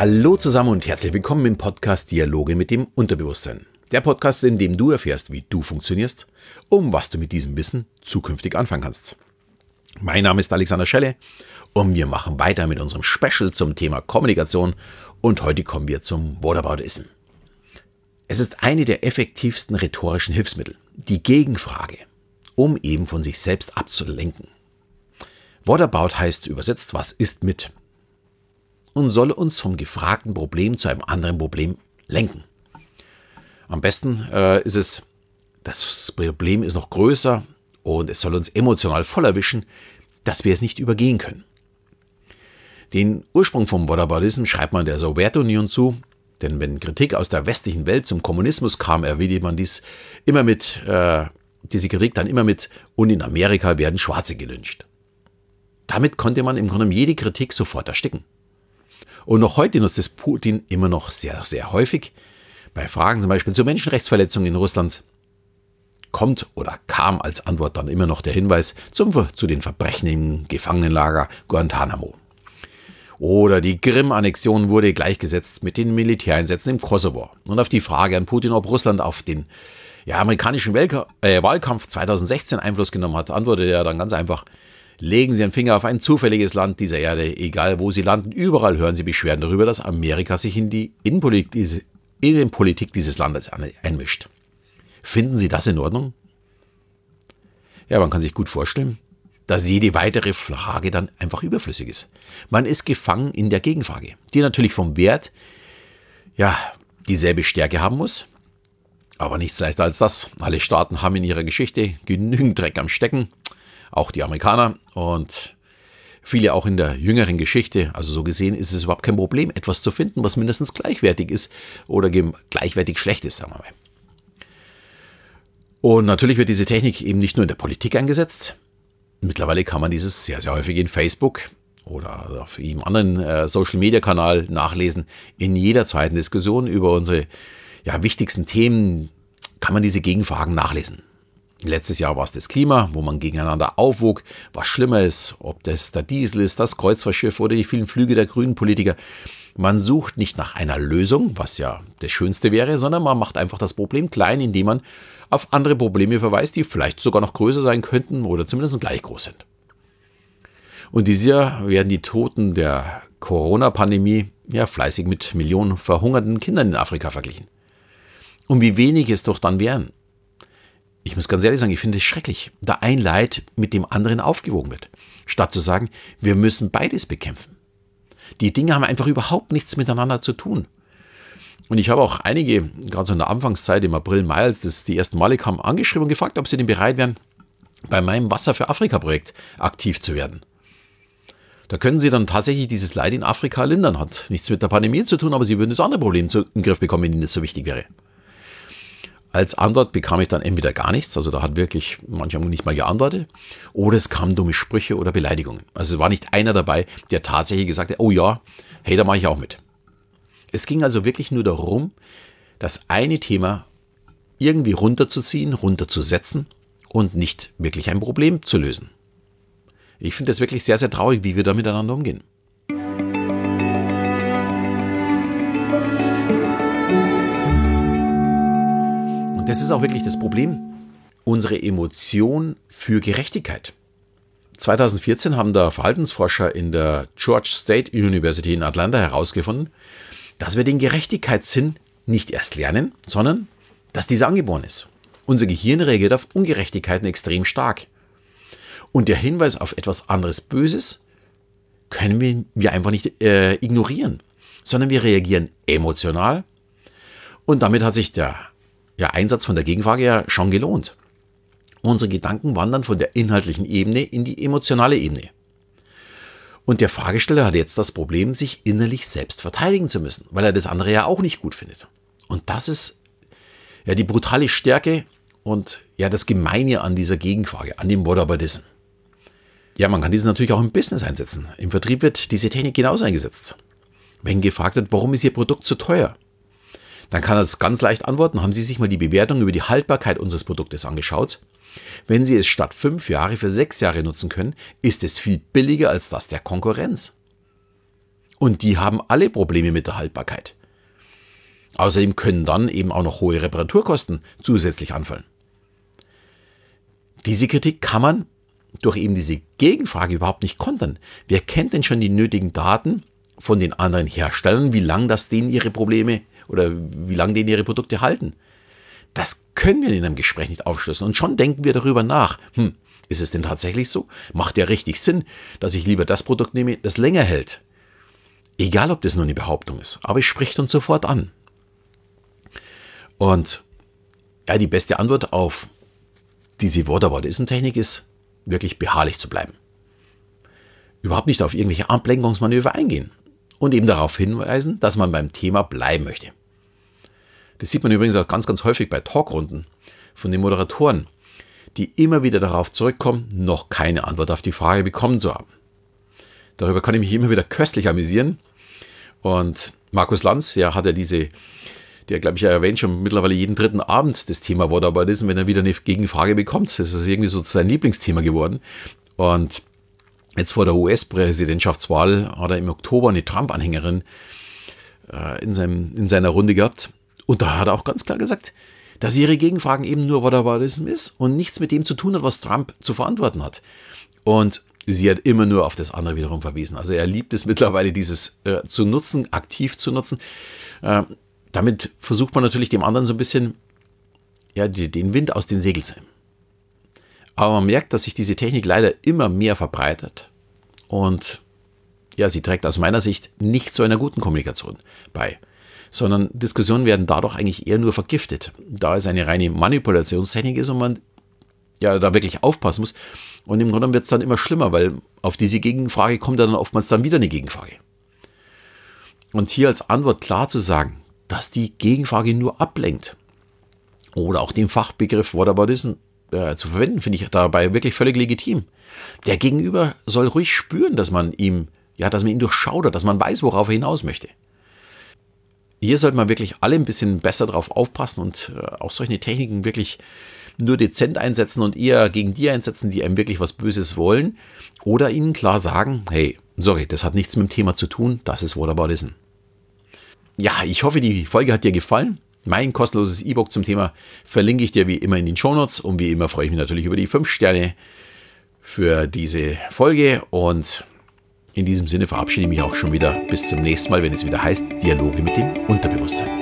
Hallo zusammen und herzlich willkommen im Podcast Dialoge mit dem Unterbewusstsein. Der Podcast, in dem du erfährst, wie du funktionierst, um was du mit diesem Wissen zukünftig anfangen kannst. Mein Name ist Alexander Schelle und wir machen weiter mit unserem Special zum Thema Kommunikation und heute kommen wir zum Whataboutism. Es ist eine der effektivsten rhetorischen Hilfsmittel, die Gegenfrage, um eben von sich selbst abzulenken. Whatabout heißt übersetzt, was ist mit? Und solle uns vom gefragten Problem zu einem anderen Problem lenken. Am besten äh, ist es, das Problem ist noch größer und es soll uns emotional voll erwischen, dass wir es nicht übergehen können. Den Ursprung vom Whataboutism schreibt man der Sowjetunion zu, denn wenn Kritik aus der westlichen Welt zum Kommunismus kam, erwidert man dies immer mit, äh, diese Kritik dann immer mit, und in Amerika werden Schwarze gelünscht. Damit konnte man im Grunde jede Kritik sofort ersticken. Und noch heute nutzt es Putin immer noch sehr, sehr häufig. Bei Fragen zum Beispiel zu Menschenrechtsverletzungen in Russland kommt oder kam als Antwort dann immer noch der Hinweis zum, zu den Verbrechen im Gefangenenlager Guantanamo. Oder die Krim-Annexion wurde gleichgesetzt mit den Militäreinsätzen im Kosovo. Und auf die Frage an Putin, ob Russland auf den ja, amerikanischen äh, Wahlkampf 2016 Einfluss genommen hat, antwortete er dann ganz einfach, legen Sie einen Finger auf ein zufälliges Land dieser Erde, egal wo Sie landen, überall hören Sie Beschwerden darüber, dass Amerika sich in die Innenpolitik, Innenpolitik dieses Landes einmischt. Finden Sie das in Ordnung? Ja, man kann sich gut vorstellen, dass jede weitere Frage dann einfach überflüssig ist. Man ist gefangen in der Gegenfrage, die natürlich vom Wert ja dieselbe Stärke haben muss, aber nichts leichter als das. Alle Staaten haben in ihrer Geschichte genügend Dreck am Stecken, auch die Amerikaner und viele auch in der jüngeren Geschichte. Also so gesehen ist es überhaupt kein Problem, etwas zu finden, was mindestens gleichwertig ist oder gleichwertig schlecht ist, sagen wir mal. Und natürlich wird diese Technik eben nicht nur in der Politik eingesetzt, Mittlerweile kann man dieses sehr, sehr häufig in Facebook oder auf jedem anderen äh, Social-Media-Kanal nachlesen. In jeder zweiten Diskussion über unsere ja, wichtigsten Themen kann man diese Gegenfragen nachlesen. Letztes Jahr war es das Klima, wo man gegeneinander aufwog, was schlimmer ist, ob das der Diesel ist, das Kreuzfahrtschiff oder die vielen Flüge der grünen Politiker. Man sucht nicht nach einer Lösung, was ja das Schönste wäre, sondern man macht einfach das Problem klein, indem man auf andere Probleme verweist, die vielleicht sogar noch größer sein könnten oder zumindest gleich groß sind. Und dieses Jahr werden die Toten der Corona-Pandemie ja fleißig mit Millionen verhungerten Kindern in Afrika verglichen. Und wie wenig es doch dann wären. Ich muss ganz ehrlich sagen, ich finde es schrecklich, da ein Leid mit dem anderen aufgewogen wird, statt zu sagen, wir müssen beides bekämpfen. Die Dinge haben einfach überhaupt nichts miteinander zu tun. Und ich habe auch einige, gerade so in der Anfangszeit im April, Mai, als das die ersten Male kam, angeschrieben und gefragt, ob sie denn bereit wären, bei meinem Wasser für Afrika-Projekt aktiv zu werden. Da können sie dann tatsächlich dieses Leid in Afrika lindern. Hat nichts mit der Pandemie zu tun, aber sie würden das andere Problem in den Griff bekommen, wenn ihnen das so wichtig wäre. Als Antwort bekam ich dann entweder gar nichts, also da hat wirklich manchmal nicht mal geantwortet, oder es kamen dumme Sprüche oder Beleidigungen. Also es war nicht einer dabei, der tatsächlich gesagt hat, oh ja, hey, da mache ich auch mit. Es ging also wirklich nur darum, das eine Thema irgendwie runterzuziehen, runterzusetzen und nicht wirklich ein Problem zu lösen. Ich finde es wirklich sehr, sehr traurig, wie wir da miteinander umgehen. Das ist auch wirklich das Problem, unsere Emotion für Gerechtigkeit. 2014 haben da Verhaltensforscher in der George State University in Atlanta herausgefunden, dass wir den Gerechtigkeitssinn nicht erst lernen, sondern dass dieser angeboren ist. Unser Gehirn reagiert auf Ungerechtigkeiten extrem stark. Und der Hinweis auf etwas anderes Böses können wir, einfach nicht äh, ignorieren, sondern wir reagieren emotional. Und damit hat sich der ja, Einsatz von der Gegenfrage ja schon gelohnt. Unsere Gedanken wandern von der inhaltlichen Ebene in die emotionale Ebene. Und der Fragesteller hat jetzt das Problem, sich innerlich selbst verteidigen zu müssen, weil er das andere ja auch nicht gut findet. Und das ist ja die brutale Stärke und ja das Gemeine an dieser Gegenfrage, an dem Whataboutism. Ja, man kann diese natürlich auch im Business einsetzen. Im Vertrieb wird diese Technik genauso eingesetzt. Wenn gefragt wird, warum ist Ihr Produkt zu teuer? Dann kann er es ganz leicht antworten. Haben Sie sich mal die Bewertung über die Haltbarkeit unseres Produktes angeschaut? Wenn Sie es statt fünf Jahre für sechs Jahre nutzen können, ist es viel billiger als das der Konkurrenz. Und die haben alle Probleme mit der Haltbarkeit. Außerdem können dann eben auch noch hohe Reparaturkosten zusätzlich anfallen. Diese Kritik kann man durch eben diese Gegenfrage überhaupt nicht kontern. Wer kennt denn schon die nötigen Daten von den anderen Herstellern, wie lange das denen ihre Probleme oder wie lange denen ihre Produkte halten? Das können wir in einem Gespräch nicht aufschlüsseln. Und schon denken wir darüber nach. Hm, ist es denn tatsächlich so? Macht ja richtig Sinn, dass ich lieber das Produkt nehme, das länger hält. Egal, ob das nur eine Behauptung ist, aber es spricht uns sofort an. Und ja, die beste Antwort auf diese Whataboutism-Technik ist, wirklich beharrlich zu bleiben. Überhaupt nicht auf irgendwelche Ablenkungsmanöver eingehen und eben darauf hinweisen, dass man beim Thema bleiben möchte. Das sieht man übrigens auch ganz, ganz häufig bei Talkrunden von den Moderatoren, die immer wieder darauf zurückkommen, noch keine Antwort auf die Frage bekommen zu haben. Darüber kann ich mich immer wieder köstlich amüsieren. Und Markus Lanz, ja, hat ja diese, der glaube ich ja erwähnt schon mittlerweile jeden dritten Abend das Thema Whataboutism, wenn er wieder eine Gegenfrage bekommt. Das ist irgendwie so sein Lieblingsthema geworden. Und jetzt vor der US-Präsidentschaftswahl hat er im Oktober eine Trump-Anhängerin äh, in, in seiner Runde gehabt. Und da hat er auch ganz klar gesagt, dass ihre Gegenfragen eben nur Whataboutism ist und nichts mit dem zu tun hat, was Trump zu verantworten hat. Und sie hat immer nur auf das andere wiederum verwiesen. Also er liebt es mittlerweile, dieses äh, zu nutzen, aktiv zu nutzen. Äh, damit versucht man natürlich dem anderen so ein bisschen ja, die, den Wind aus den Segeln zu nehmen. Aber man merkt, dass sich diese Technik leider immer mehr verbreitet. Und ja, sie trägt aus meiner Sicht nicht zu einer guten Kommunikation bei sondern Diskussionen werden dadurch eigentlich eher nur vergiftet, da es eine reine Manipulationstechnik ist und man ja da wirklich aufpassen muss. Und im Grunde wird es dann immer schlimmer, weil auf diese Gegenfrage kommt dann oftmals dann wieder eine Gegenfrage. Und hier als Antwort klar zu sagen, dass die Gegenfrage nur ablenkt oder auch den Fachbegriff Whataboutism äh, zu verwenden, finde ich dabei wirklich völlig legitim. Der Gegenüber soll ruhig spüren, dass man ihm, ja, dass man ihn durchschaudert, dass man weiß, worauf er hinaus möchte hier sollte man wirklich alle ein bisschen besser drauf aufpassen und äh, auch solche Techniken wirklich nur dezent einsetzen und eher gegen die einsetzen, die einem wirklich was Böses wollen. Oder ihnen klar sagen, hey, sorry, das hat nichts mit dem Thema zu tun, das ist Whataboutism. Ja, ich hoffe, die Folge hat dir gefallen. Mein kostenloses E-Book zum Thema verlinke ich dir wie immer in den Shownotes und wie immer freue ich mich natürlich über die 5 Sterne für diese Folge und in diesem Sinne verabschiede ich mich auch schon wieder. Bis zum nächsten Mal, wenn es wieder heißt Dialoge mit dem Unterbewusstsein.